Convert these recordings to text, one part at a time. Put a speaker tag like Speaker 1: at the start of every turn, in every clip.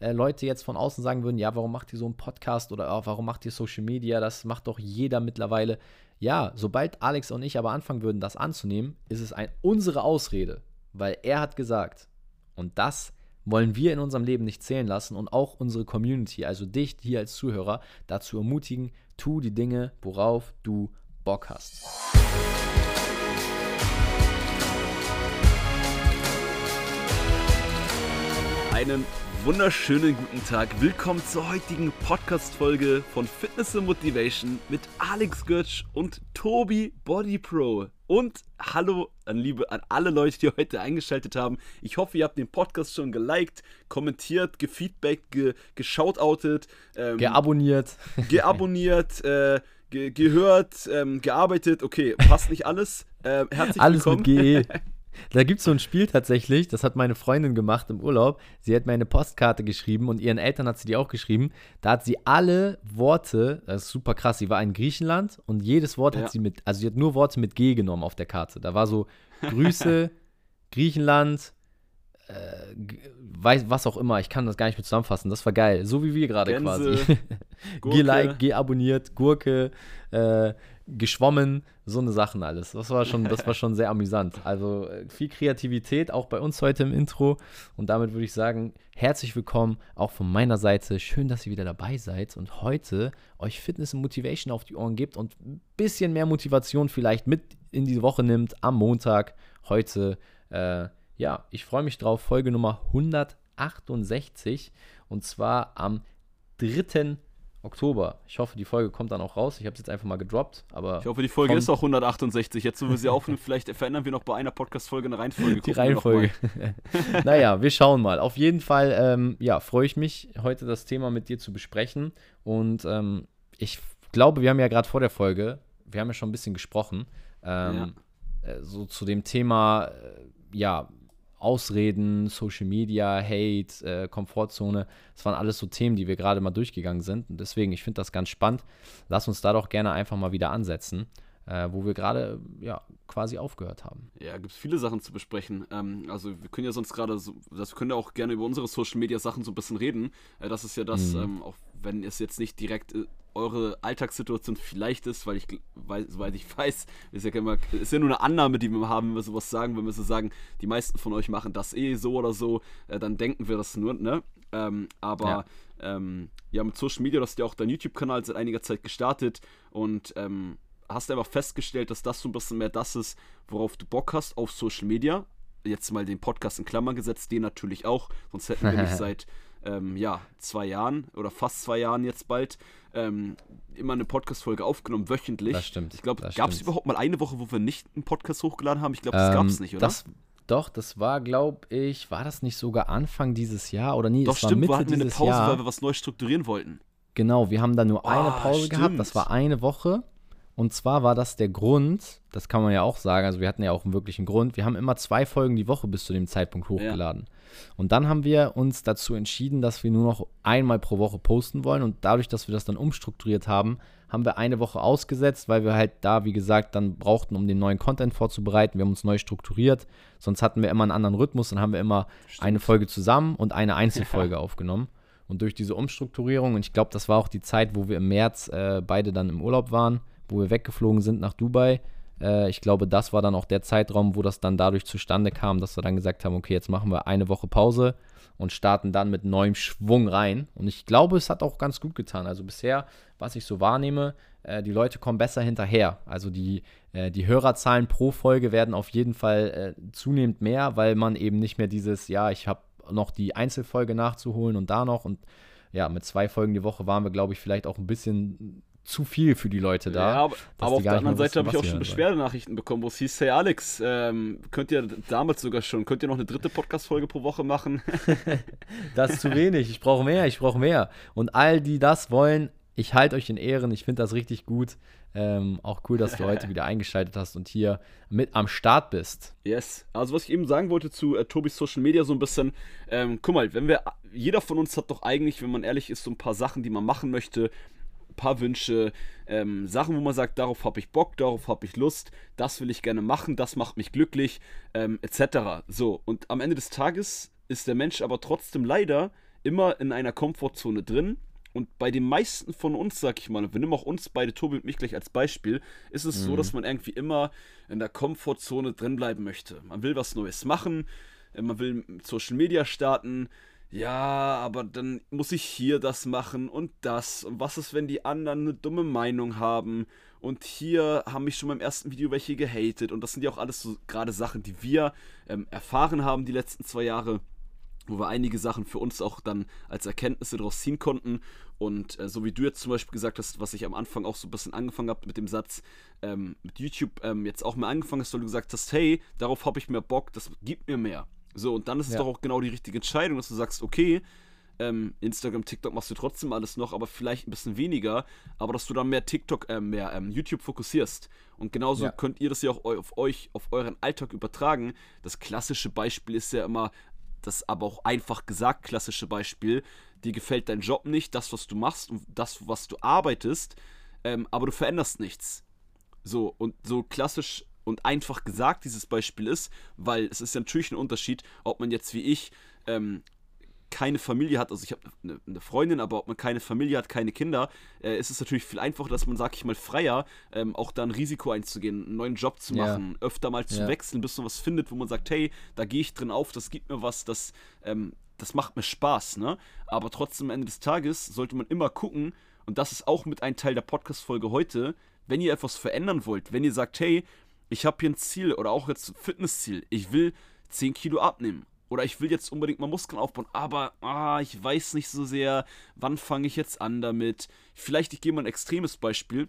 Speaker 1: äh, Leute jetzt von außen sagen würden, ja, warum macht ihr so einen Podcast oder oh, warum macht ihr Social Media? Das macht doch jeder mittlerweile. Ja, sobald Alex und ich aber anfangen würden, das anzunehmen, ist es ein, unsere Ausrede, weil er hat gesagt, und das wollen wir in unserem Leben nicht zählen lassen und auch unsere Community, also dich hier als Zuhörer, dazu ermutigen, tu die Dinge, worauf du Bock hast.
Speaker 2: Einen wunderschönen guten Tag. Willkommen zur heutigen Podcast-Folge von Fitness and Motivation mit Alex Götsch und Tobi Body Pro. Und hallo an liebe an alle Leute, die heute eingeschaltet haben. Ich hoffe, ihr habt den Podcast schon geliked, kommentiert, gefeedbackt, ge geshoutoutet,
Speaker 1: ähm, geabonniert,
Speaker 2: geabonniert, äh, ge gehört, ähm, gearbeitet. Okay, passt nicht alles. Äh, herzlich
Speaker 1: alles
Speaker 2: willkommen.
Speaker 1: mit GE. Da gibt es so ein Spiel tatsächlich, das hat meine Freundin gemacht im Urlaub. Sie hat mir eine Postkarte geschrieben und ihren Eltern hat sie die auch geschrieben. Da hat sie alle Worte, das ist super krass, sie war in Griechenland und jedes Wort ja. hat sie mit, also sie hat nur Worte mit G genommen auf der Karte. Da war so Grüße, Griechenland, äh, weiß, was auch immer, ich kann das gar nicht mehr zusammenfassen. Das war geil, so wie wir gerade quasi. Geh like, geh abonniert, Gurke, äh, geschwommen, so eine Sachen alles. Das war schon, das war schon sehr amüsant. Also äh, viel Kreativität auch bei uns heute im Intro. Und damit würde ich sagen, herzlich willkommen auch von meiner Seite. Schön, dass ihr wieder dabei seid und heute euch Fitness und Motivation auf die Ohren gibt und ein bisschen mehr Motivation vielleicht mit in die Woche nimmt am Montag. Heute, äh, ja, ich freue mich drauf. Folge Nummer 168 und zwar am 3. Oktober. Ich hoffe, die Folge kommt dann auch raus. Ich habe es jetzt einfach mal gedroppt. Aber
Speaker 2: ich hoffe, die Folge ist auch 168. Jetzt, wo wir sie aufnehmen, vielleicht verändern wir noch bei einer Podcast-Folge eine Reihenfolge.
Speaker 1: Die Reihenfolge. naja, wir schauen mal. Auf jeden Fall, ähm, ja, freue ich mich, heute das Thema mit dir zu besprechen. Und ähm, ich glaube, wir haben ja gerade vor der Folge, wir haben ja schon ein bisschen gesprochen, ähm, ja. äh, so zu dem Thema, äh, ja, Ausreden, Social Media, Hate, äh, Komfortzone. Das waren alles so Themen, die wir gerade mal durchgegangen sind. Und deswegen, ich finde das ganz spannend. Lass uns da doch gerne einfach mal wieder ansetzen, äh, wo wir gerade ja, quasi aufgehört haben.
Speaker 2: Ja, gibt es viele Sachen zu besprechen. Ähm, also wir können ja sonst gerade, so, das können ja auch gerne über unsere Social Media Sachen so ein bisschen reden. Äh, das ist ja das, mhm. ähm, auch wenn es jetzt nicht direkt äh, eure Alltagssituation vielleicht ist, weil ich, weil, soweit ich weiß, ist ja, immer, ist ja nur eine Annahme, die wir haben, wenn wir sowas sagen, wenn wir so sagen, die meisten von euch machen das eh so oder so, äh, dann denken wir das nur, ne? Ähm, aber ja. Ähm, ja, mit Social Media, du hast ja auch dein YouTube-Kanal seit einiger Zeit gestartet und ähm, hast einfach festgestellt, dass das so ein bisschen mehr das ist, worauf du Bock hast auf Social Media. Jetzt mal den Podcast in Klammern gesetzt, den natürlich auch, sonst hätten wir nicht seit ähm, ja, zwei Jahren oder fast zwei Jahren jetzt bald ähm, immer eine Podcast-Folge aufgenommen, wöchentlich.
Speaker 1: Das stimmt.
Speaker 2: Ich glaube, gab es überhaupt mal eine Woche, wo wir nicht einen Podcast hochgeladen haben? Ich glaube, das ähm, gab es nicht, oder?
Speaker 1: Das, doch, das war, glaube ich, war das nicht sogar Anfang dieses Jahr oder nie?
Speaker 2: Doch, es stimmt, war Mitte wir hatten eine Pause, Jahr. weil wir was neu strukturieren wollten.
Speaker 1: Genau, wir haben da nur oh, eine Pause stimmt. gehabt, das war eine Woche. Und zwar war das der Grund, das kann man ja auch sagen, also wir hatten ja auch einen wirklichen Grund, wir haben immer zwei Folgen die Woche bis zu dem Zeitpunkt hochgeladen. Ja. Und dann haben wir uns dazu entschieden, dass wir nur noch einmal pro Woche posten wollen. Und dadurch, dass wir das dann umstrukturiert haben, haben wir eine Woche ausgesetzt, weil wir halt da, wie gesagt, dann brauchten, um den neuen Content vorzubereiten. Wir haben uns neu strukturiert. Sonst hatten wir immer einen anderen Rhythmus. Dann haben wir immer Stimmt. eine Folge zusammen und eine Einzelfolge ja. aufgenommen. Und durch diese Umstrukturierung, und ich glaube, das war auch die Zeit, wo wir im März äh, beide dann im Urlaub waren, wo wir weggeflogen sind nach Dubai, äh, ich glaube, das war dann auch der Zeitraum, wo das dann dadurch zustande kam, dass wir dann gesagt haben, okay, jetzt machen wir eine Woche Pause und starten dann mit neuem Schwung rein. Und ich glaube, es hat auch ganz gut getan. Also bisher, was ich so wahrnehme, äh, die Leute kommen besser hinterher. Also die, äh, die Hörerzahlen pro Folge werden auf jeden Fall äh, zunehmend mehr, weil man eben nicht mehr dieses, ja, ich habe noch die Einzelfolge nachzuholen und da noch und ja, mit zwei Folgen die Woche waren wir, glaube ich, vielleicht auch ein bisschen zu viel für die Leute da. Ja,
Speaker 2: aber, aber auf der anderen Seite habe ich auch schon Beschwerdenachrichten bekommen, wo es hieß, hey Alex, ähm, könnt ihr damals sogar schon, könnt ihr noch eine dritte Podcast-Folge pro Woche machen?
Speaker 1: das ist zu wenig, ich brauche mehr, ich brauche mehr. Und all die das wollen, ich halte euch in Ehren, ich finde das richtig gut. Ähm, auch cool, dass du heute wieder eingeschaltet hast und hier mit am Start bist.
Speaker 2: Yes. Also was ich eben sagen wollte zu äh, Tobis Social Media so ein bisschen, ähm, guck mal, wenn wir, jeder von uns hat doch eigentlich, wenn man ehrlich ist, so ein paar Sachen, die man machen möchte, paar Wünsche, ähm, Sachen, wo man sagt, darauf habe ich Bock, darauf habe ich Lust, das will ich gerne machen, das macht mich glücklich, ähm, etc. So, und am Ende des Tages ist der Mensch aber trotzdem leider immer in einer Komfortzone drin. Und bei den meisten von uns, sag ich mal, wir nehmen auch uns beide, Tobi und mich gleich als Beispiel, ist es mhm. so, dass man irgendwie immer in der Komfortzone drin bleiben möchte. Man will was Neues machen, man will Social Media starten, ja, aber dann muss ich hier das machen und das. Und was ist, wenn die anderen eine dumme Meinung haben? Und hier haben mich schon beim ersten Video welche gehatet. Und das sind ja auch alles so gerade Sachen, die wir ähm, erfahren haben die letzten zwei Jahre, wo wir einige Sachen für uns auch dann als Erkenntnisse daraus ziehen konnten. Und äh, so wie du jetzt zum Beispiel gesagt hast, was ich am Anfang auch so ein bisschen angefangen habe mit dem Satz, ähm, mit YouTube ähm, jetzt auch mal angefangen hast, weil du gesagt hast, hey, darauf habe ich mehr Bock, das gibt mir mehr. So, und dann ist es ja. doch auch genau die richtige Entscheidung, dass du sagst, okay, ähm, Instagram, TikTok machst du trotzdem alles noch, aber vielleicht ein bisschen weniger, aber dass du dann mehr TikTok, äh, mehr ähm, YouTube fokussierst. Und genauso ja. könnt ihr das ja auch auf euch, auf euren Alltag übertragen. Das klassische Beispiel ist ja immer, das aber auch einfach gesagt klassische Beispiel, dir gefällt dein Job nicht, das, was du machst und das, was du arbeitest, ähm, aber du veränderst nichts. So, und so klassisch und einfach gesagt dieses Beispiel ist, weil es ist ja natürlich ein Unterschied, ob man jetzt wie ich ähm, keine Familie hat, also ich habe eine, eine, Freundin, aber ob man keine Familie hat, keine Kinder, äh, ist es natürlich viel einfacher, dass man, sag ich mal, freier, ähm, auch da ein Risiko einzugehen, einen neuen Job zu machen, ja. öfter mal zu ja. wechseln, bis man was findet, wo man sagt, hey, da gehe ich drin auf, das gibt mir was, das, ähm, das macht mir Spaß, ne? Aber trotzdem am Ende des Tages sollte man immer gucken, und das ist auch mit ein Teil der Podcast-Folge heute, wenn ihr etwas verändern wollt, wenn ihr sagt, hey, ich habe hier ein Ziel oder auch jetzt ein Fitnessziel. Ich will 10 Kilo abnehmen. Oder ich will jetzt unbedingt mal Muskeln aufbauen, aber ah, ich weiß nicht so sehr, wann fange ich jetzt an damit. Vielleicht, ich gehe mal ein extremes Beispiel,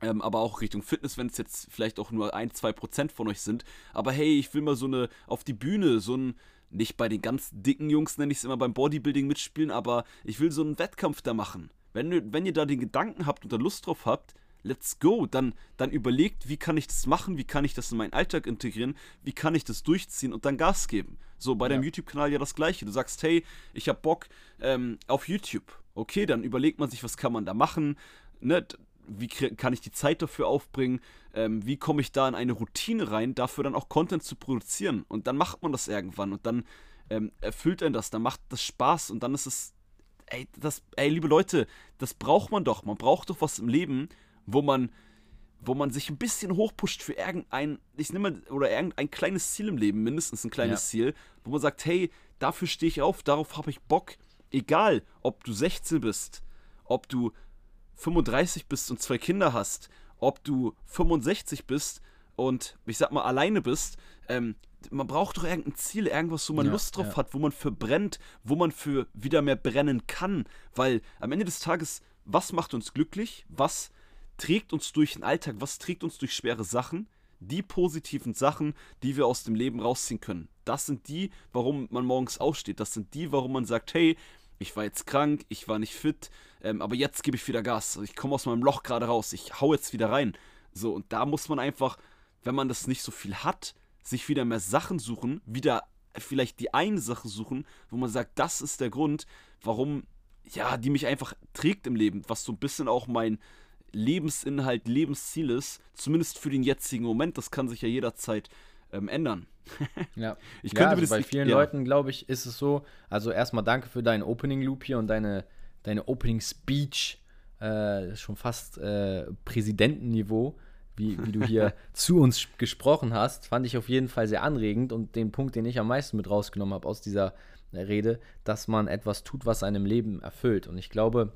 Speaker 2: ähm, aber auch Richtung Fitness, wenn es jetzt vielleicht auch nur ein, zwei Prozent von euch sind. Aber hey, ich will mal so eine auf die Bühne, so ein, nicht bei den ganz dicken Jungs nenne ich es immer beim Bodybuilding mitspielen, aber ich will so einen Wettkampf da machen. Wenn, wenn ihr da den Gedanken habt und da Lust drauf habt, let's go. Dann, dann überlegt, wie kann ich das machen, wie kann ich das in meinen Alltag integrieren, wie kann ich das durchziehen und dann Gas geben. So, bei ja. deinem YouTube-Kanal ja das gleiche. Du sagst, hey, ich habe Bock ähm, auf YouTube. Okay, dann überlegt man sich, was kann man da machen, ne? Wie kann ich die Zeit dafür aufbringen? Ähm, wie komme ich da in eine Routine rein, dafür dann auch Content zu produzieren? Und dann macht man das irgendwann und dann ähm, erfüllt einen das, dann macht das Spaß und dann ist es, ey, das, ey, liebe Leute, das braucht man doch. Man braucht doch was im Leben, wo man, wo man sich ein bisschen hochpusht für irgendein, ich nehme mal, oder irgendein kleines Ziel im Leben, mindestens ein kleines ja. Ziel, wo man sagt, hey, dafür stehe ich auf, darauf habe ich Bock. Egal, ob du 16 bist, ob du 35 bist und zwei Kinder hast, ob du 65 bist und ich sag mal alleine bist, ähm, man braucht doch irgendein Ziel, irgendwas, wo man ja, Lust drauf ja. hat, wo man für brennt, wo man für wieder mehr brennen kann. Weil am Ende des Tages, was macht uns glücklich? Was trägt uns durch den Alltag, was trägt uns durch schwere Sachen? Die positiven Sachen, die wir aus dem Leben rausziehen können. Das sind die, warum man morgens aufsteht. Das sind die, warum man sagt, hey, ich war jetzt krank, ich war nicht fit, ähm, aber jetzt gebe ich wieder Gas. Ich komme aus meinem Loch gerade raus, ich hau jetzt wieder rein. So, und da muss man einfach, wenn man das nicht so viel hat, sich wieder mehr Sachen suchen, wieder vielleicht die eine Sache suchen, wo man sagt, das ist der Grund, warum, ja, die mich einfach trägt im Leben, was so ein bisschen auch mein, Lebensinhalt, Lebensziel ist, zumindest für den jetzigen Moment. Das kann sich ja jederzeit ähm, ändern.
Speaker 1: ja, ich könnte ja, also bei vielen ja. Leuten, glaube ich, ist es so. Also erstmal danke für deinen Opening Loop hier und deine, deine Opening Speech. Äh, schon fast äh, Präsidentenniveau, wie, wie du hier zu uns gesprochen hast. Fand ich auf jeden Fall sehr anregend und den Punkt, den ich am meisten mit rausgenommen habe aus dieser Rede, dass man etwas tut, was einem Leben erfüllt. Und ich glaube,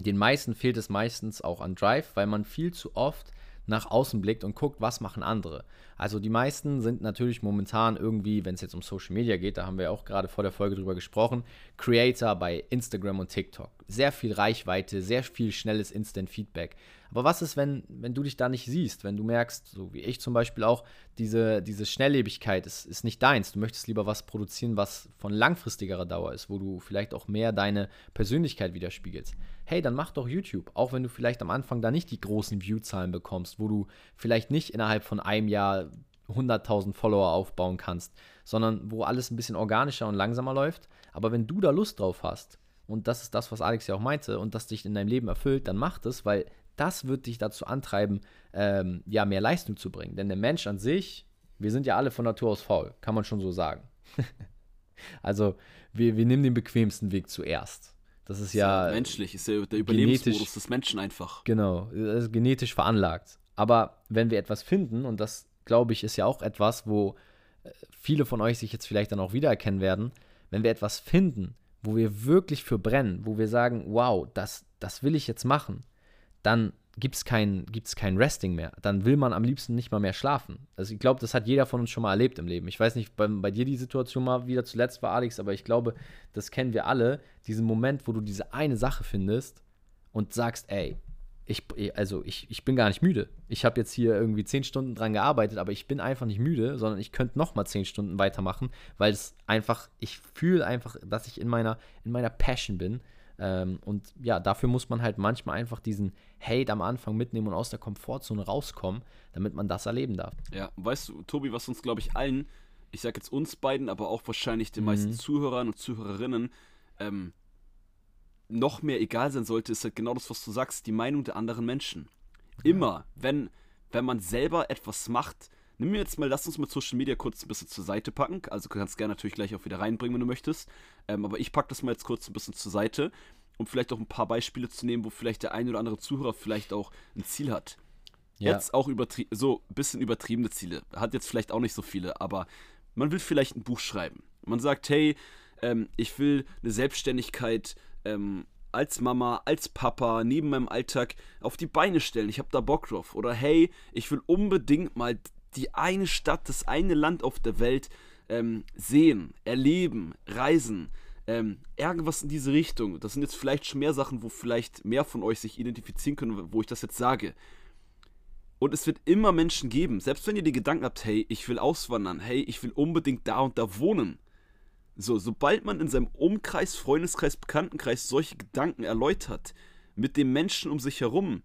Speaker 1: den meisten fehlt es meistens auch an Drive, weil man viel zu oft nach außen blickt und guckt, was machen andere. Also die meisten sind natürlich momentan irgendwie, wenn es jetzt um Social Media geht, da haben wir auch gerade vor der Folge drüber gesprochen, Creator bei Instagram und TikTok. Sehr viel Reichweite, sehr viel schnelles Instant-Feedback. Aber was ist, wenn, wenn du dich da nicht siehst, wenn du merkst, so wie ich zum Beispiel auch, diese, diese Schnelllebigkeit ist, ist nicht deins. Du möchtest lieber was produzieren, was von langfristigerer Dauer ist, wo du vielleicht auch mehr deine Persönlichkeit widerspiegelst. Hey, dann mach doch YouTube, auch wenn du vielleicht am Anfang da nicht die großen Viewzahlen bekommst, wo du vielleicht nicht innerhalb von einem Jahr 100.000 Follower aufbauen kannst, sondern wo alles ein bisschen organischer und langsamer läuft. Aber wenn du da Lust drauf hast, und das ist das, was Alex ja auch meinte, und das dich in deinem Leben erfüllt, dann mach das, weil das wird dich dazu antreiben, ähm, ja, mehr Leistung zu bringen. Denn der Mensch an sich, wir sind ja alle von Natur aus faul, kann man schon so sagen. also wir, wir nehmen den bequemsten Weg zuerst. Das ist, ja,
Speaker 2: ja, menschlich, ist ja der Überlebensmodus des Menschen einfach.
Speaker 1: Genau, ist genetisch veranlagt. Aber wenn wir etwas finden, und das glaube ich ist ja auch etwas, wo äh, viele von euch sich jetzt vielleicht dann auch wiedererkennen werden, wenn wir etwas finden, wo wir wirklich für brennen, wo wir sagen, wow, das, das will ich jetzt machen, dann gibt es kein, gibt's kein Resting mehr. Dann will man am liebsten nicht mal mehr schlafen. Also ich glaube, das hat jeder von uns schon mal erlebt im Leben. Ich weiß nicht, bei, bei dir die Situation mal wieder zuletzt war, Alex, aber ich glaube, das kennen wir alle. Diesen Moment, wo du diese eine Sache findest und sagst, ey, ich, also ich, ich bin gar nicht müde. Ich habe jetzt hier irgendwie zehn Stunden dran gearbeitet, aber ich bin einfach nicht müde, sondern ich könnte noch mal zehn Stunden weitermachen, weil es einfach, ich fühle einfach, dass ich in meiner, in meiner Passion bin ähm, und ja, dafür muss man halt manchmal einfach diesen Hate am Anfang mitnehmen und aus der Komfortzone rauskommen, damit man das erleben darf.
Speaker 2: Ja, weißt du, Tobi, was uns, glaube ich, allen, ich sage jetzt uns beiden, aber auch wahrscheinlich den mhm. meisten Zuhörern und Zuhörerinnen, ähm, noch mehr egal sein sollte, ist halt genau das, was du sagst, die Meinung der anderen Menschen. Immer, wenn, wenn man selber etwas macht, nimm mir jetzt mal, lass uns mal Social Media kurz ein bisschen zur Seite packen. Also du kannst gerne natürlich gleich auch wieder reinbringen, wenn du möchtest. Ähm, aber ich packe das mal jetzt kurz ein bisschen zur Seite, um vielleicht auch ein paar Beispiele zu nehmen, wo vielleicht der ein oder andere Zuhörer vielleicht auch ein Ziel hat. Ja. Jetzt auch so ein bisschen übertriebene Ziele. Hat jetzt vielleicht auch nicht so viele, aber man will vielleicht ein Buch schreiben. Man sagt, hey, ähm, ich will eine Selbstständigkeit ähm, als Mama, als Papa, neben meinem Alltag auf die Beine stellen. Ich habe da Bock drauf. Oder hey, ich will unbedingt mal die eine Stadt, das eine Land auf der Welt ähm, sehen, erleben, reisen. Ähm, irgendwas in diese Richtung. Das sind jetzt vielleicht schon mehr Sachen, wo vielleicht mehr von euch sich identifizieren können, wo ich das jetzt sage. Und es wird immer Menschen geben, selbst wenn ihr die Gedanken habt, hey, ich will auswandern, hey, ich will unbedingt da und da wohnen. So, sobald man in seinem Umkreis, Freundeskreis, Bekanntenkreis solche Gedanken erläutert, mit dem Menschen um sich herum,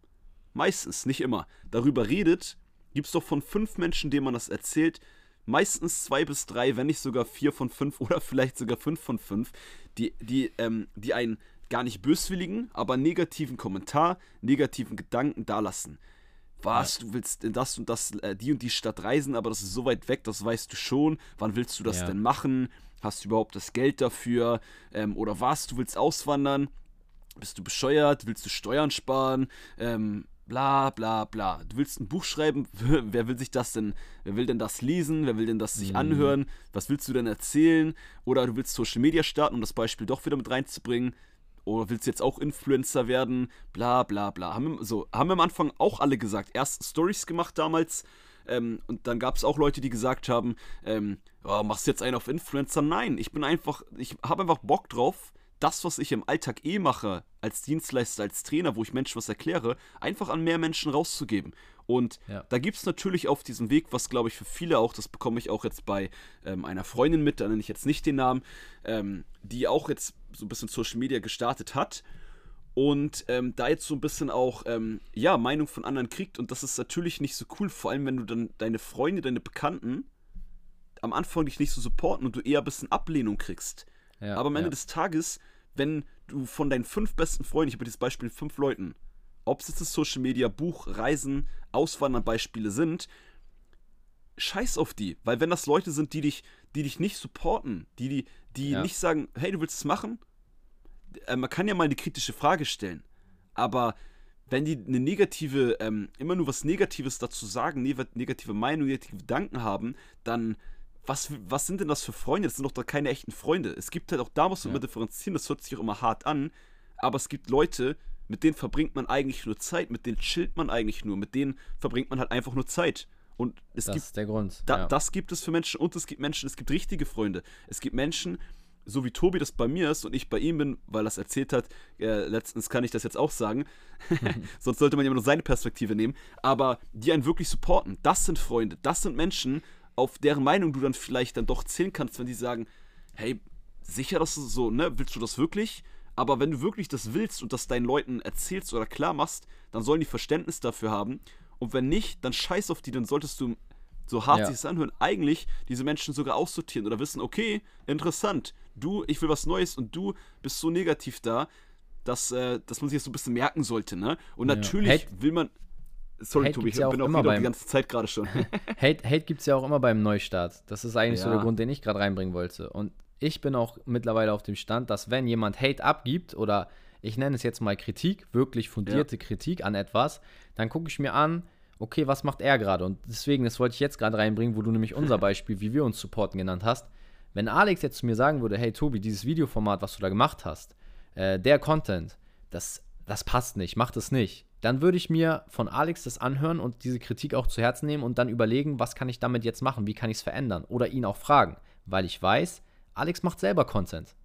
Speaker 2: meistens, nicht immer, darüber redet, gibt es doch von fünf Menschen, denen man das erzählt, meistens zwei bis drei, wenn nicht sogar vier von fünf oder vielleicht sogar fünf von fünf, die, die, ähm, die einen gar nicht böswilligen, aber negativen Kommentar, negativen Gedanken dalassen. Was, ja. du willst in das und das, äh, die und die Stadt reisen, aber das ist so weit weg, das weißt du schon. Wann willst du das ja. denn machen? Hast du überhaupt das Geld dafür? Ähm, oder was, du willst auswandern? Bist du bescheuert? Willst du Steuern sparen? Ähm, bla bla bla. Du willst ein Buch schreiben, wer will sich das denn, wer will denn das lesen, wer will denn das sich mhm. anhören, was willst du denn erzählen? Oder du willst Social Media starten, um das Beispiel doch wieder mit reinzubringen. Oder willst du jetzt auch Influencer werden? Bla bla bla. Haben wir, so, haben wir am Anfang auch alle gesagt. Erst Stories gemacht damals. Ähm, und dann gab es auch Leute, die gesagt haben, ähm, oh, machst du jetzt einen auf Influencer? Nein, ich bin einfach, ich habe einfach Bock drauf, das, was ich im Alltag eh mache, als Dienstleister, als Trainer, wo ich Menschen was erkläre, einfach an mehr Menschen rauszugeben. Und ja. da gibt es natürlich auf diesem Weg, was glaube ich für viele auch, das bekomme ich auch jetzt bei ähm, einer Freundin mit, da nenne ich jetzt nicht den Namen, ähm, die auch jetzt so ein bisschen Social Media gestartet hat und ähm, da jetzt so ein bisschen auch, ähm, ja, Meinung von anderen kriegt. Und das ist natürlich nicht so cool, vor allem wenn du dann deine Freunde, deine Bekannten am Anfang dich nicht so supporten und du eher ein bisschen Ablehnung kriegst. Ja, Aber am Ende ja. des Tages, wenn du von deinen fünf besten Freunden, ich habe dieses Beispiel fünf Leuten, ob es jetzt das Social Media, Buch, Reisen, Auswandern Beispiele sind, scheiß auf die. Weil wenn das Leute sind, die dich, die dich nicht supporten, die, die, die ja. nicht sagen, hey, du willst es machen, äh, man kann ja mal eine kritische Frage stellen. Aber wenn die eine negative, ähm, immer nur was Negatives dazu sagen, negative Meinung, negative Gedanken haben, dann was, was sind denn das für Freunde? Das sind doch da keine echten Freunde. Es gibt halt auch, da muss man ja. immer differenzieren, das hört sich auch immer hart an, aber es gibt Leute, mit denen verbringt man eigentlich nur Zeit, mit denen chillt man eigentlich nur, mit denen verbringt man halt einfach nur Zeit. Und es
Speaker 1: das
Speaker 2: gibt,
Speaker 1: ist der Grund.
Speaker 2: Da, ja. Das gibt es für Menschen und es gibt Menschen, es gibt richtige Freunde. Es gibt Menschen, so wie Tobi das bei mir ist und ich bei ihm bin, weil er es erzählt hat, äh, letztens kann ich das jetzt auch sagen, sonst sollte man immer nur seine Perspektive nehmen, aber die einen wirklich supporten, das sind Freunde, das sind Menschen, auf deren Meinung du dann vielleicht dann doch zählen kannst, wenn die sagen, hey, sicher, dass du so, ne, willst du das wirklich? Aber wenn du wirklich das willst und das deinen Leuten erzählst oder klar machst, dann sollen die Verständnis dafür haben. Und wenn nicht, dann scheiß auf die, dann solltest du, so hart ja. sich das anhören, eigentlich diese Menschen sogar aussortieren oder wissen, okay, interessant, du, ich will was Neues und du bist so negativ da, dass, äh, dass man sich das so ein bisschen merken sollte, ne? Und natürlich ja. will man, Sorry, Hate Tobi, ich ja bin auch wieder beim, die ganze Zeit gerade schon.
Speaker 1: Hate, Hate gibt es ja auch immer beim Neustart. Das ist eigentlich ja. so der Grund, den ich gerade reinbringen wollte. Und ich bin auch mittlerweile auf dem Stand, dass wenn jemand Hate abgibt oder ich nenne es jetzt mal Kritik, wirklich fundierte ja. Kritik an etwas, dann gucke ich mir an, okay, was macht er gerade? Und deswegen, das wollte ich jetzt gerade reinbringen, wo du nämlich unser Beispiel, wie wir uns supporten, genannt hast. Wenn Alex jetzt zu mir sagen würde, hey Tobi, dieses Videoformat, was du da gemacht hast, äh, der Content, das, das passt nicht, mach das nicht, dann würde ich mir von Alex das anhören und diese Kritik auch zu Herzen nehmen und dann überlegen, was kann ich damit jetzt machen, wie kann ich es verändern oder ihn auch fragen, weil ich weiß, Alex macht selber Content.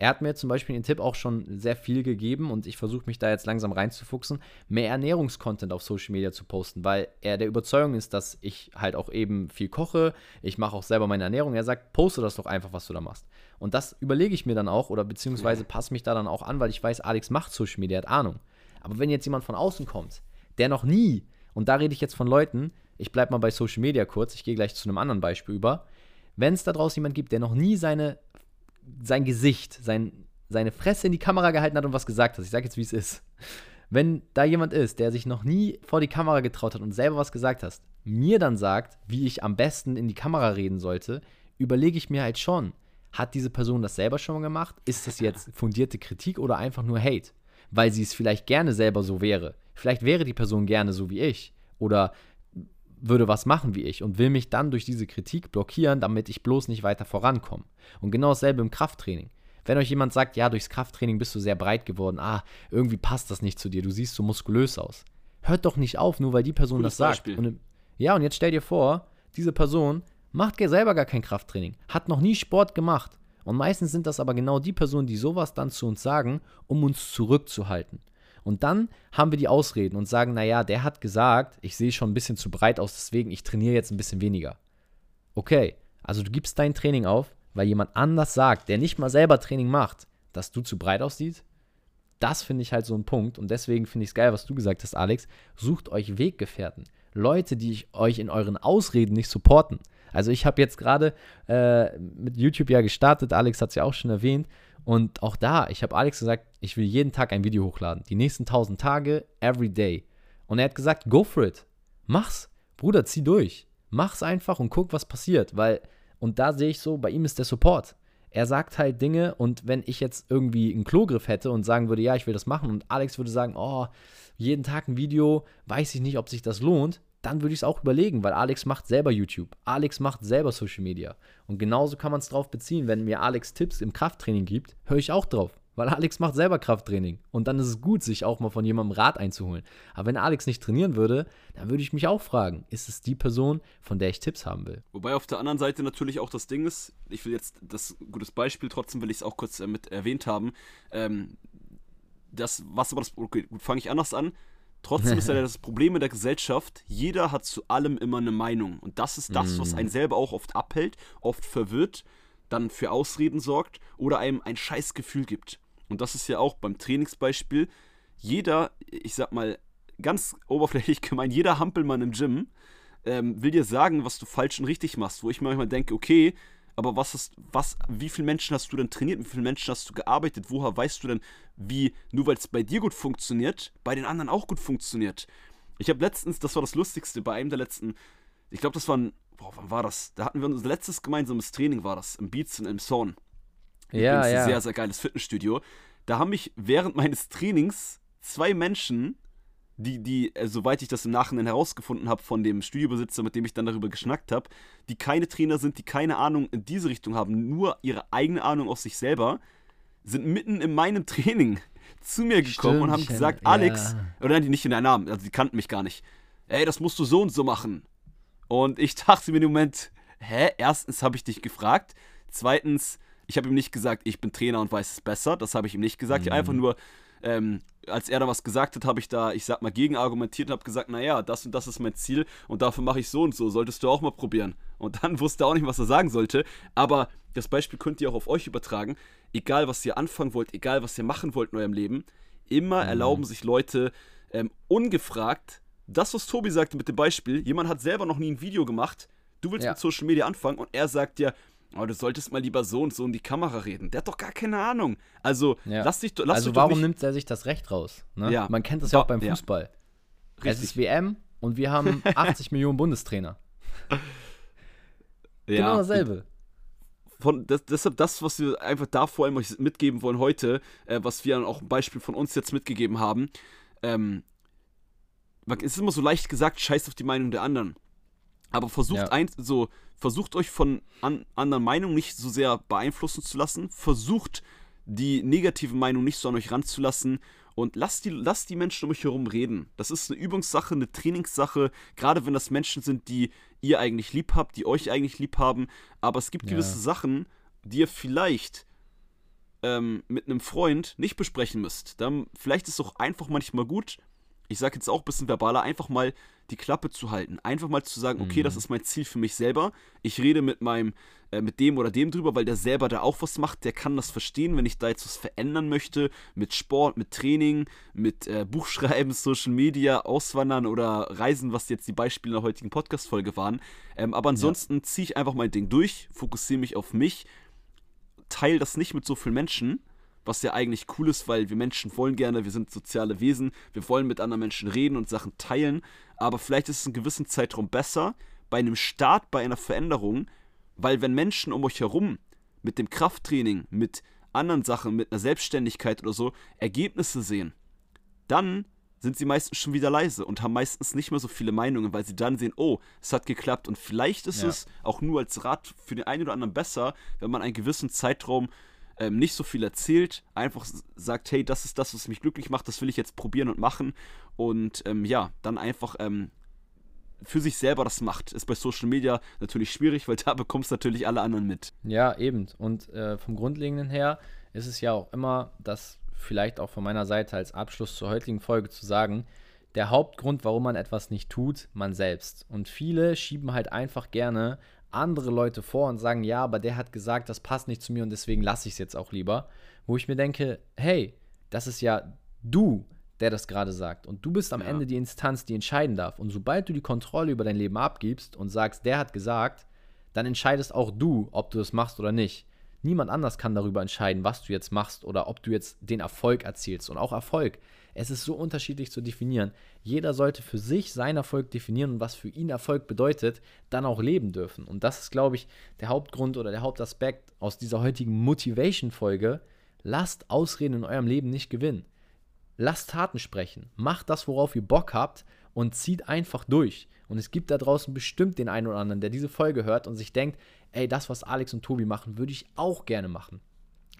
Speaker 1: Er hat mir zum Beispiel den Tipp auch schon sehr viel gegeben und ich versuche mich da jetzt langsam reinzufuchsen, mehr Ernährungskontent auf Social Media zu posten, weil er der Überzeugung ist, dass ich halt auch eben viel koche, ich mache auch selber meine Ernährung. Er sagt, poste das doch einfach, was du da machst. Und das überlege ich mir dann auch oder beziehungsweise passe mich da dann auch an, weil ich weiß, Alex macht Social Media, hat Ahnung. Aber wenn jetzt jemand von außen kommt, der noch nie, und da rede ich jetzt von Leuten, ich bleibe mal bei Social Media kurz, ich gehe gleich zu einem anderen Beispiel über, wenn es da draußen jemand gibt, der noch nie seine sein Gesicht, sein, seine Fresse in die Kamera gehalten hat und was gesagt hat. Ich sage jetzt, wie es ist. Wenn da jemand ist, der sich noch nie vor die Kamera getraut hat und selber was gesagt hat, mir dann sagt, wie ich am besten in die Kamera reden sollte, überlege ich mir halt schon, hat diese Person das selber schon mal gemacht? Ist das jetzt fundierte Kritik oder einfach nur Hate? Weil sie es vielleicht gerne selber so wäre. Vielleicht wäre die Person gerne so wie ich. Oder würde was machen wie ich und will mich dann durch diese Kritik blockieren, damit ich bloß nicht weiter vorankomme. Und genau dasselbe im Krafttraining. Wenn euch jemand sagt, ja, durchs Krafttraining bist du sehr breit geworden, ah, irgendwie passt das nicht zu dir, du siehst so muskulös aus. Hört doch nicht auf, nur weil die Person Gutes das sagt. Und, ja, und jetzt stell dir vor, diese Person macht selber gar kein Krafttraining, hat noch nie Sport gemacht. Und meistens sind das aber genau die Personen, die sowas dann zu uns sagen, um uns zurückzuhalten. Und dann haben wir die Ausreden und sagen, naja, der hat gesagt, ich sehe schon ein bisschen zu breit aus, deswegen ich trainiere jetzt ein bisschen weniger. Okay, also du gibst dein Training auf, weil jemand anders sagt, der nicht mal selber Training macht, dass du zu breit aussiehst. Das finde ich halt so ein Punkt und deswegen finde ich es geil, was du gesagt hast, Alex. Sucht euch Weggefährten. Leute, die euch in euren Ausreden nicht supporten. Also ich habe jetzt gerade äh, mit YouTube ja gestartet, Alex hat es ja auch schon erwähnt. Und auch da, ich habe Alex gesagt, ich will jeden Tag ein Video hochladen. Die nächsten 1000 Tage, every day. Und er hat gesagt, go for it. Mach's. Bruder, zieh durch. Mach's einfach und guck, was passiert. Weil, und da sehe ich so, bei ihm ist der Support. Er sagt halt Dinge und wenn ich jetzt irgendwie einen Klogriff hätte und sagen würde, ja, ich will das machen und Alex würde sagen, oh, jeden Tag ein Video, weiß ich nicht, ob sich das lohnt, dann würde ich es auch überlegen, weil Alex macht selber YouTube. Alex macht selber Social Media. Und genauso kann man es drauf beziehen. Wenn mir Alex Tipps im Krafttraining gibt, höre ich auch drauf. Weil Alex macht selber Krafttraining. Und dann ist es gut, sich auch mal von jemandem Rat einzuholen. Aber wenn Alex nicht trainieren würde, dann würde ich mich auch fragen, ist es die Person, von der ich Tipps haben will?
Speaker 2: Wobei auf der anderen Seite natürlich auch das Ding ist, ich will jetzt das gutes Beispiel, trotzdem will ich es auch kurz äh, mit erwähnt haben. Ähm, das, was aber das, okay, fange ich anders an Trotzdem ist ja das Problem in der Gesellschaft, jeder hat zu allem immer eine Meinung. Und das ist das, was einen mm. selber auch oft abhält, oft verwirrt, dann für Ausreden sorgt oder einem ein Scheißgefühl gibt. Und das ist ja auch beim Trainingsbeispiel. Jeder, ich sag mal, ganz oberflächlich gemeint, jeder Hampelmann im Gym ähm, will dir sagen, was du falsch und richtig machst. Wo ich manchmal denke, okay, aber was ist, was, wie viele Menschen hast du denn trainiert, wie viele Menschen hast du gearbeitet, woher weißt du denn, wie, nur weil es bei dir gut funktioniert, bei den anderen auch gut funktioniert? Ich habe letztens, das war das Lustigste, bei einem der letzten, ich glaube, das war ein, boah, wann war das? Da hatten wir unser letztes gemeinsames Training, war das, im Beats und im Zone.
Speaker 1: Ja, ja.
Speaker 2: Ein sehr, sehr geiles Fitnessstudio. Da haben mich während meines Trainings zwei Menschen die, die, äh, soweit ich das im Nachhinein herausgefunden habe von dem Studiobesitzer, mit dem ich dann darüber geschnackt habe, die keine Trainer sind, die keine Ahnung in diese Richtung haben, nur ihre eigene Ahnung aus sich selber, sind mitten in meinem Training zu mir gekommen Stimmt, und haben gesagt, ja. Alex, oder nein, die nicht in deinem Namen, also die kannten mich gar nicht. Ey, das musst du so und so machen. Und ich dachte mir im Moment, hä? Erstens habe ich dich gefragt. Zweitens, ich habe ihm nicht gesagt, ich bin Trainer und weiß es besser. Das habe ich ihm nicht gesagt. Mhm. Ich einfach nur ähm, als er da was gesagt hat, habe ich da, ich sag mal, gegenargumentiert und habe gesagt, naja, das und das ist mein Ziel und dafür mache ich so und so, solltest du auch mal probieren. Und dann wusste er auch nicht, was er sagen sollte, aber das Beispiel könnt ihr auch auf euch übertragen. Egal, was ihr anfangen wollt, egal, was ihr machen wollt in eurem Leben, immer mhm. erlauben sich Leute ähm, ungefragt, das, was Tobi sagte mit dem Beispiel, jemand hat selber noch nie ein Video gemacht, du willst ja. mit Social Media anfangen und er sagt dir, aber du solltest mal lieber so und so in die Kamera reden. Der hat doch gar keine Ahnung. Also, ja. lass dich lass
Speaker 1: Also, warum nimmt er sich das Recht raus? Ne? Ja. Man kennt das ja auch beim Fußball. Ja. Es ist WM und wir haben 80 Millionen Bundestrainer.
Speaker 2: Genau dasselbe. von das, deshalb das, was wir einfach da vor allem euch mitgeben wollen heute, äh, was wir auch ein Beispiel von uns jetzt mitgegeben haben, ähm, es ist immer so leicht gesagt, scheiß auf die Meinung der anderen. Aber versucht ja. ein, so, versucht euch von an, anderen Meinungen nicht so sehr beeinflussen zu lassen. Versucht die negative Meinung nicht so an euch ranzulassen und lasst die, lasst die Menschen um euch herum reden. Das ist eine Übungssache, eine Trainingssache, gerade wenn das Menschen sind, die ihr eigentlich lieb habt, die euch eigentlich lieb haben. Aber es gibt ja. gewisse Sachen, die ihr vielleicht ähm, mit einem Freund nicht besprechen müsst. Dann, vielleicht ist es auch einfach manchmal gut, ich sage jetzt auch ein bisschen verbaler, einfach mal die Klappe zu halten. Einfach mal zu sagen, okay, mhm. das ist mein Ziel für mich selber. Ich rede mit meinem, äh, mit dem oder dem drüber, weil der selber da auch was macht, der kann das verstehen, wenn ich da jetzt was verändern möchte, mit Sport, mit Training, mit äh, Buchschreiben, Social Media, Auswandern oder Reisen, was jetzt die Beispiele in der heutigen Podcast-Folge waren. Ähm, aber ansonsten ja. ziehe ich einfach mein Ding durch, fokussiere mich auf mich, teile das nicht mit so vielen Menschen was ja eigentlich cool ist, weil wir Menschen wollen gerne, wir sind soziale Wesen, wir wollen mit anderen Menschen reden und Sachen teilen, aber vielleicht ist es in gewissen Zeitraum besser, bei einem Start, bei einer Veränderung, weil wenn Menschen um euch herum mit dem Krafttraining, mit anderen Sachen, mit einer Selbstständigkeit oder so Ergebnisse sehen, dann sind sie meistens schon wieder leise und haben meistens nicht mehr so viele Meinungen, weil sie dann sehen, oh, es hat geklappt. Und vielleicht ist ja. es auch nur als Rat für den einen oder anderen besser, wenn man einen gewissen Zeitraum ähm, nicht so viel erzählt, einfach sagt, hey, das ist das, was mich glücklich macht, das will ich jetzt probieren und machen und ähm, ja, dann einfach ähm, für sich selber das macht. Ist bei Social Media natürlich schwierig, weil da bekommst du natürlich alle anderen mit.
Speaker 1: Ja, eben. Und äh, vom Grundlegenden her ist es ja auch immer, das vielleicht auch von meiner Seite als Abschluss zur heutigen Folge zu sagen, der Hauptgrund, warum man etwas nicht tut, man selbst. Und viele schieben halt einfach gerne andere Leute vor und sagen, ja, aber der hat gesagt, das passt nicht zu mir und deswegen lasse ich es jetzt auch lieber. Wo ich mir denke, hey, das ist ja du, der das gerade sagt. Und du bist am ja. Ende die Instanz, die entscheiden darf. Und sobald du die Kontrolle über dein Leben abgibst und sagst, der hat gesagt, dann entscheidest auch du, ob du das machst oder nicht. Niemand anders kann darüber entscheiden, was du jetzt machst oder ob du jetzt den Erfolg erzielst. Und auch Erfolg es ist so unterschiedlich zu definieren. Jeder sollte für sich seinen Erfolg definieren und was für ihn Erfolg bedeutet, dann auch leben dürfen. Und das ist, glaube ich, der Hauptgrund oder der Hauptaspekt aus dieser heutigen Motivation-Folge. Lasst Ausreden in eurem Leben nicht gewinnen. Lasst Taten sprechen. Macht das, worauf ihr Bock habt und zieht einfach durch. Und es gibt da draußen bestimmt den einen oder anderen, der diese Folge hört und sich denkt, ey, das, was Alex und Tobi machen, würde ich auch gerne machen.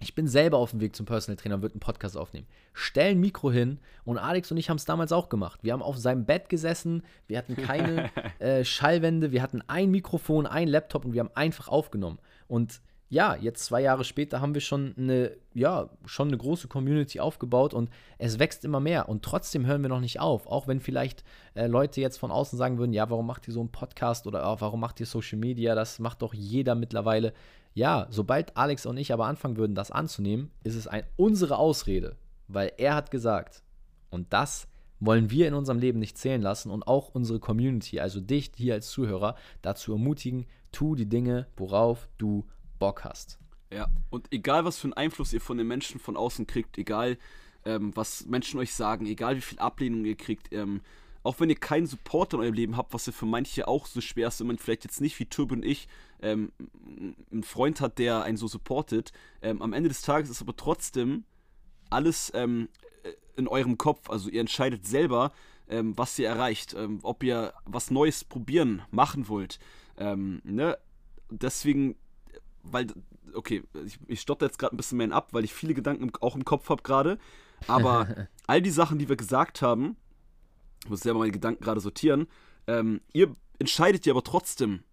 Speaker 1: Ich bin selber auf dem Weg zum Personal Trainer und würde einen Podcast aufnehmen. Stell ein Mikro hin und Alex und ich haben es damals auch gemacht. Wir haben auf seinem Bett gesessen, wir hatten keine äh, Schallwände, wir hatten ein Mikrofon, ein Laptop und wir haben einfach aufgenommen. Und ja, jetzt zwei Jahre später haben wir schon eine, ja, schon eine große Community aufgebaut und es wächst immer mehr. Und trotzdem hören wir noch nicht auf. Auch wenn vielleicht äh, Leute jetzt von außen sagen würden, ja, warum macht ihr so einen Podcast oder oh, warum macht ihr Social Media? Das macht doch jeder mittlerweile. Ja, sobald Alex und ich aber anfangen würden, das anzunehmen, ist es ein, unsere Ausrede, weil er hat gesagt. Und das wollen wir in unserem Leben nicht zählen lassen und auch unsere Community, also dich hier als Zuhörer, dazu ermutigen, tu die Dinge, worauf du Bock hast.
Speaker 2: Ja, und egal was für einen Einfluss ihr von den Menschen von außen kriegt, egal ähm, was Menschen euch sagen, egal wie viel Ablehnung ihr kriegt, ähm, auch wenn ihr keinen Support in eurem Leben habt, was ja für manche auch so schwer ist, wenn man vielleicht jetzt nicht wie Turbo und ich ähm, einen Freund hat, der einen so supportet, ähm, am Ende des Tages ist aber trotzdem alles ähm, in eurem Kopf. Also ihr entscheidet selber, ähm, was ihr erreicht, ähm, ob ihr was Neues probieren, machen wollt. Ähm, ne? Deswegen, weil, okay, ich, ich stoppe jetzt gerade ein bisschen mehr ab, weil ich viele Gedanken auch im Kopf habe gerade. Aber all die Sachen, die wir gesagt haben, ich muss selber meine Gedanken gerade sortieren. Ähm, ihr entscheidet ja aber trotzdem,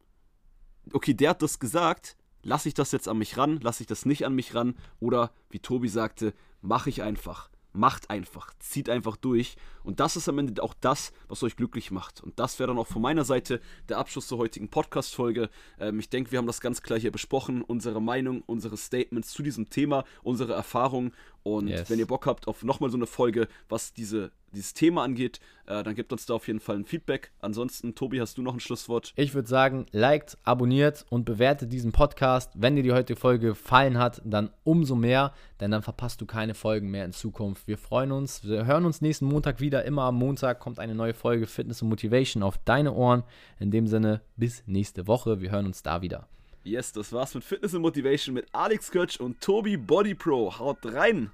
Speaker 2: okay, der hat das gesagt, lasse ich das jetzt an mich ran, lasse ich das nicht an mich ran oder wie Tobi sagte, mache ich einfach macht einfach, zieht einfach durch. Und das ist am Ende auch das, was euch glücklich macht. Und das wäre dann auch von meiner Seite der Abschluss zur heutigen Podcast-Folge. Ähm, ich denke, wir haben das ganz klar hier besprochen. Unsere Meinung, unsere Statements zu diesem Thema, unsere Erfahrungen. Und yes. wenn ihr Bock habt auf nochmal so eine Folge, was diese dieses Thema angeht, äh, dann gebt uns da auf jeden Fall ein Feedback. Ansonsten, Tobi, hast du noch ein Schlusswort?
Speaker 1: Ich würde sagen, liked, abonniert und bewertet diesen Podcast. Wenn dir die heutige Folge gefallen hat, dann umso mehr, denn dann verpasst du keine Folgen mehr in Zukunft. Wir freuen uns. Wir hören uns nächsten Montag wieder. Immer am Montag kommt eine neue Folge Fitness und Motivation auf deine Ohren. In dem Sinne, bis nächste Woche. Wir hören uns da wieder.
Speaker 2: Yes, das war's mit Fitness and Motivation mit Alex Kötsch und Tobi Body Pro. Haut rein!